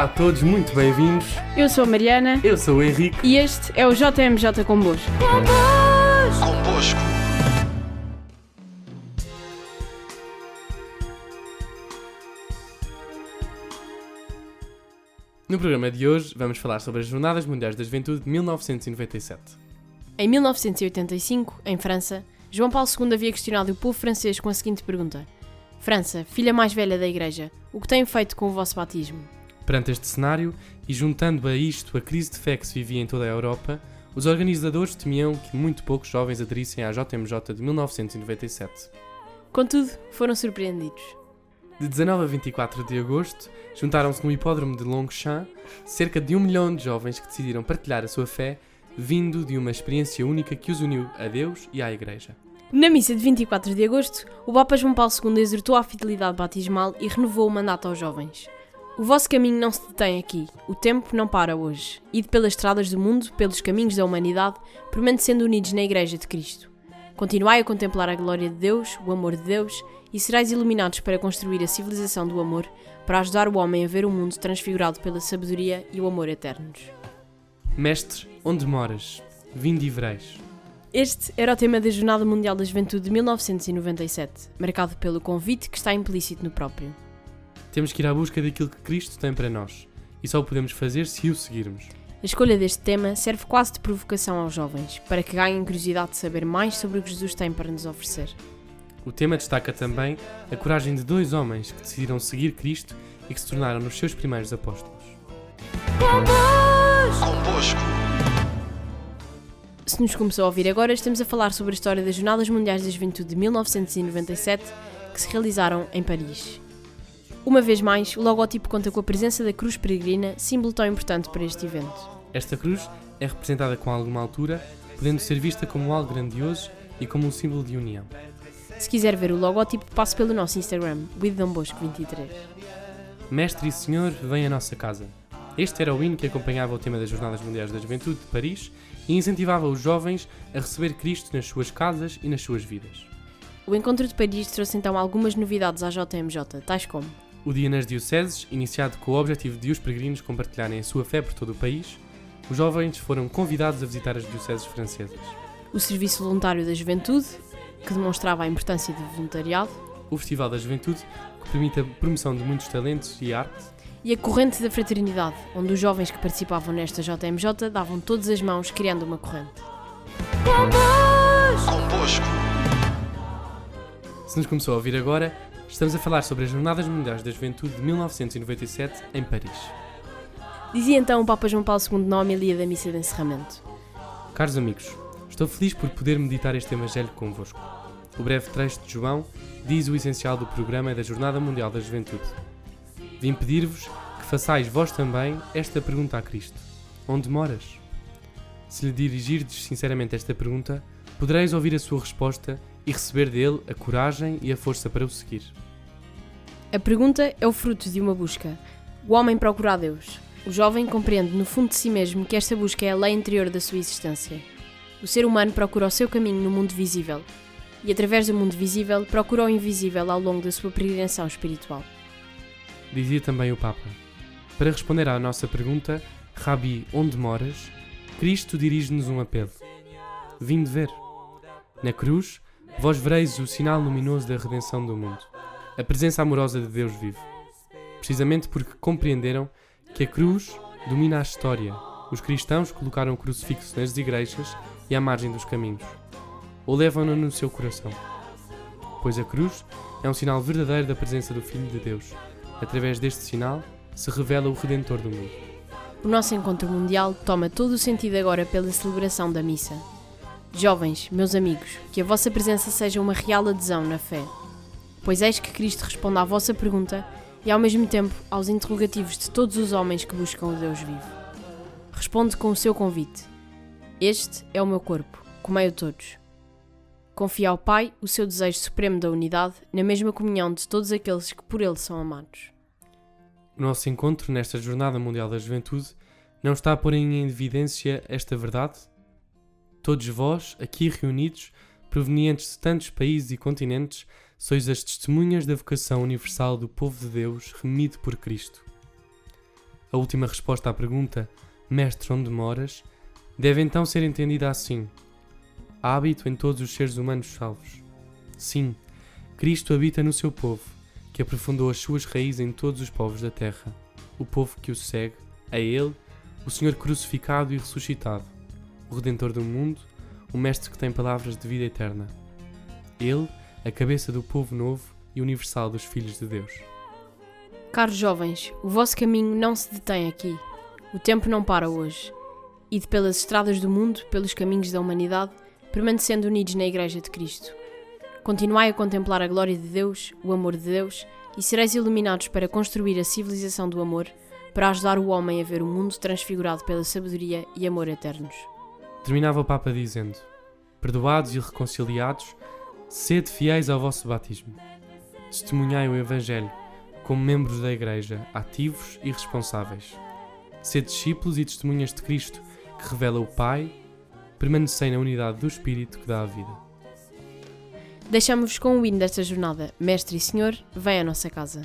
Olá a todos, muito bem-vindos. Eu sou a Mariana Eu sou o Henrique. e este é o JMJ Convosco. Convosco. No programa de hoje vamos falar sobre as Jornadas Mundiais da Juventude de 1997. Em 1985, em França, João Paulo II havia questionado o povo francês com a seguinte pergunta: França, filha mais velha da Igreja, o que tem feito com o vosso batismo? Perante este cenário, e juntando a isto a crise de fé que se vivia em toda a Europa, os organizadores temiam que muito poucos jovens aderissem à JMJ de 1997. Contudo, foram surpreendidos. De 19 a 24 de agosto, juntaram-se no hipódromo de Longchamp cerca de um milhão de jovens que decidiram partilhar a sua fé, vindo de uma experiência única que os uniu a Deus e à Igreja. Na missa de 24 de agosto, o Papa João Paulo II exortou a fidelidade batismal e renovou o mandato aos jovens. O vosso caminho não se detém aqui, o tempo não para hoje. Ide pelas estradas do mundo, pelos caminhos da humanidade, permanecendo unidos na Igreja de Cristo. Continuai a contemplar a glória de Deus, o amor de Deus, e sereis iluminados para construir a civilização do amor, para ajudar o homem a ver o mundo transfigurado pela sabedoria e o amor eternos. Mestre, onde moras? Vinde e vereis. Este era o tema da Jornada Mundial da Juventude de 1997, marcado pelo convite que está implícito no próprio. Temos que ir à busca daquilo que Cristo tem para nós, e só o podemos fazer se o seguirmos. A escolha deste tema serve quase de provocação aos jovens, para que ganhem curiosidade de saber mais sobre o que Jesus tem para nos oferecer. O tema destaca também a coragem de dois homens que decidiram seguir Cristo e que se tornaram os seus primeiros apóstolos. Convosco. Se nos começou a ouvir agora, estamos a falar sobre a história das Jornadas Mundiais da Juventude de 1997, que se realizaram em Paris. Uma vez mais, o logótipo conta com a presença da cruz peregrina, símbolo tão importante para este evento. Esta cruz é representada com alguma altura, podendo ser vista como algo grandioso e como um símbolo de união. Se quiser ver o logótipo, passe pelo nosso Instagram, withdombosco23. Mestre e Senhor, vem à nossa casa. Este era o hino que acompanhava o tema das Jornadas Mundiais da Juventude de Paris e incentivava os jovens a receber Cristo nas suas casas e nas suas vidas. O encontro de Paris trouxe então algumas novidades à JMJ, tais como O Dia nas Dioceses, iniciado com o objetivo de os peregrinos compartilharem a sua fé por todo o país, os jovens foram convidados a visitar as dioceses francesas. o Serviço Voluntário da Juventude, que demonstrava a importância do voluntariado, O Festival da Juventude, que permite a promoção de muitos talentos e arte, e a Corrente da Fraternidade, onde os jovens que participavam nesta JMJ davam todas as mãos criando uma corrente. Convosco. Se nos começou a ouvir agora, estamos a falar sobre as Jornadas Mundiais da Juventude de 1997 em Paris. Dizia então o Papa João Paulo II na homilia da missa de encerramento. Caros amigos, estou feliz por poder meditar este Evangelho convosco. O breve trecho de João diz o essencial do programa da Jornada Mundial da Juventude. Vim pedir-vos que façais vós também esta pergunta a Cristo: Onde moras? Se lhe dirigirdes sinceramente esta pergunta, podereis ouvir a sua resposta e receber dele a coragem e a força para o seguir. A pergunta é o fruto de uma busca. O homem procura a Deus. O jovem compreende no fundo de si mesmo que esta busca é a lei interior da sua existência. O ser humano procura o seu caminho no mundo visível e, através do mundo visível, procura o invisível ao longo da sua peregrinação espiritual. Dizia também o Papa. Para responder à nossa pergunta, Rabi, onde moras? Cristo dirige-nos um apelo. Vinde ver. Na cruz, vós vereis o sinal luminoso da redenção do mundo, a presença amorosa de Deus vivo. Precisamente porque compreenderam que a cruz domina a história, os cristãos colocaram o crucifixo nas igrejas e à margem dos caminhos, ou levam-no no seu coração. Pois a cruz é um sinal verdadeiro da presença do Filho de Deus. Através deste sinal se revela o Redentor do mundo. O nosso encontro mundial toma todo o sentido agora pela celebração da missa. Jovens, meus amigos, que a vossa presença seja uma real adesão na fé. Pois eis que Cristo responde à vossa pergunta e ao mesmo tempo aos interrogativos de todos os homens que buscam o Deus vivo. Responde com o seu convite: Este é o meu corpo, comei-o todos. Confia ao Pai o seu desejo supremo da unidade na mesma comunhão de todos aqueles que por Ele são amados. O nosso encontro nesta Jornada Mundial da Juventude não está a pôr em evidência esta verdade? Todos vós, aqui reunidos, provenientes de tantos países e continentes, sois as testemunhas da vocação universal do povo de Deus remido por Cristo. A última resposta à pergunta, Mestre, onde moras, deve então ser entendida assim: Há hábito em todos os seres humanos salvos. Sim, Cristo habita no seu povo, que aprofundou as suas raízes em todos os povos da terra. O povo que o segue, a Ele, o Senhor crucificado e ressuscitado, o Redentor do mundo, o Mestre que tem palavras de vida eterna. Ele, a cabeça do povo novo e universal dos filhos de Deus. Caros jovens, o vosso caminho não se detém aqui. O tempo não para hoje. Ide pelas estradas do mundo, pelos caminhos da humanidade, permanecendo unidos na Igreja de Cristo. Continuai a contemplar a glória de Deus, o amor de Deus, e sereis iluminados para construir a civilização do amor, para ajudar o homem a ver o mundo transfigurado pela sabedoria e amor eternos. Terminava o Papa dizendo: Perdoados e reconciliados, sede fiéis ao vosso batismo. Testemunhai o Evangelho como membros da Igreja, ativos e responsáveis. Sede discípulos e testemunhas de Cristo, que revela o Pai, permanecei na unidade do Espírito que dá a vida. Deixamos-vos com o hino desta jornada. Mestre e Senhor, vem à nossa casa.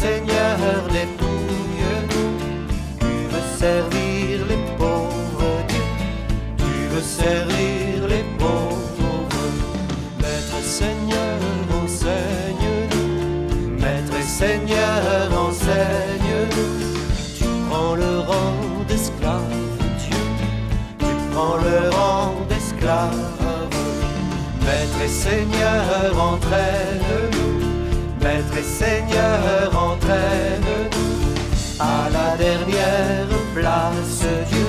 Seigneur, dépouille-nous. Tu veux servir les pauvres, Dieu. Tu veux servir les pauvres. Maître Seigneur, enseigne-nous. Maître Seigneur, enseigne-nous. Tu prends le rang d'esclave, Dieu. Tu prends le rang d'esclave. Maître et Seigneur, entraîne-nous. Maître et Seigneur, entraîne-nous. À la dernière place, Dieu.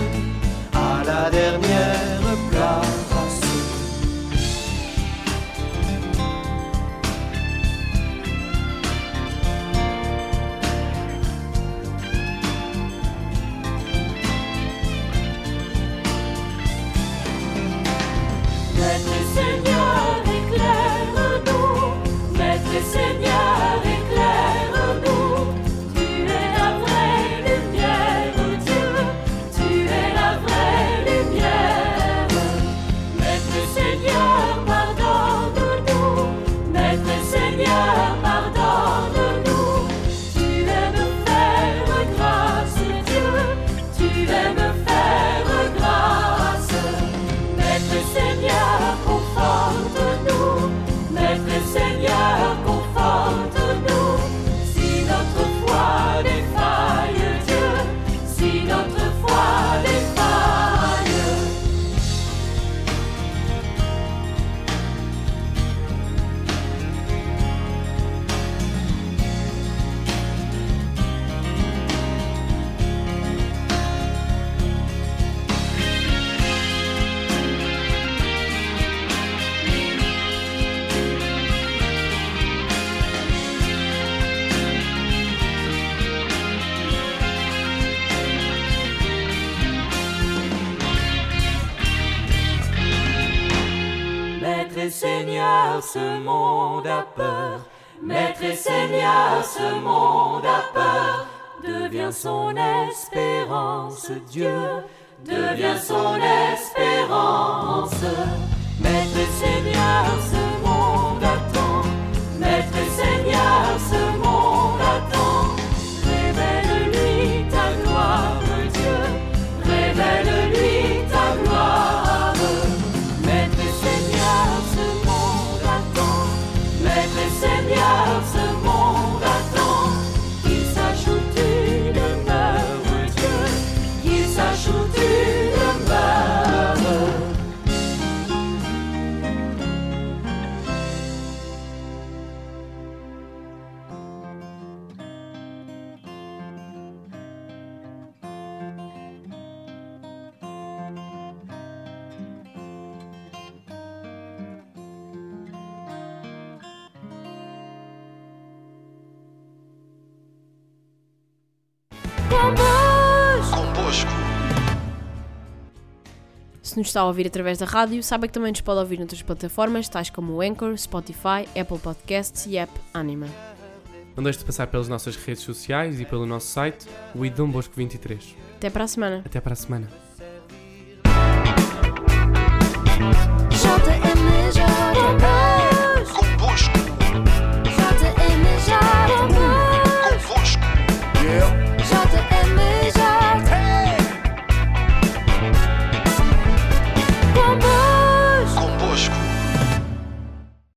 À la dernière Seigneur, ce monde a peur. Maître et Seigneur, ce monde a peur. devient son espérance. Dieu devient son espérance. Maître et Seigneur, nos está a ouvir através da rádio, saiba que também nos pode ouvir noutras plataformas, tais como o Anchor, Spotify, Apple Podcasts e App Anima. Não deixe de passar pelas nossas redes sociais e pelo nosso site, o Idom Bosco 23. Até para a semana. Até para a semana.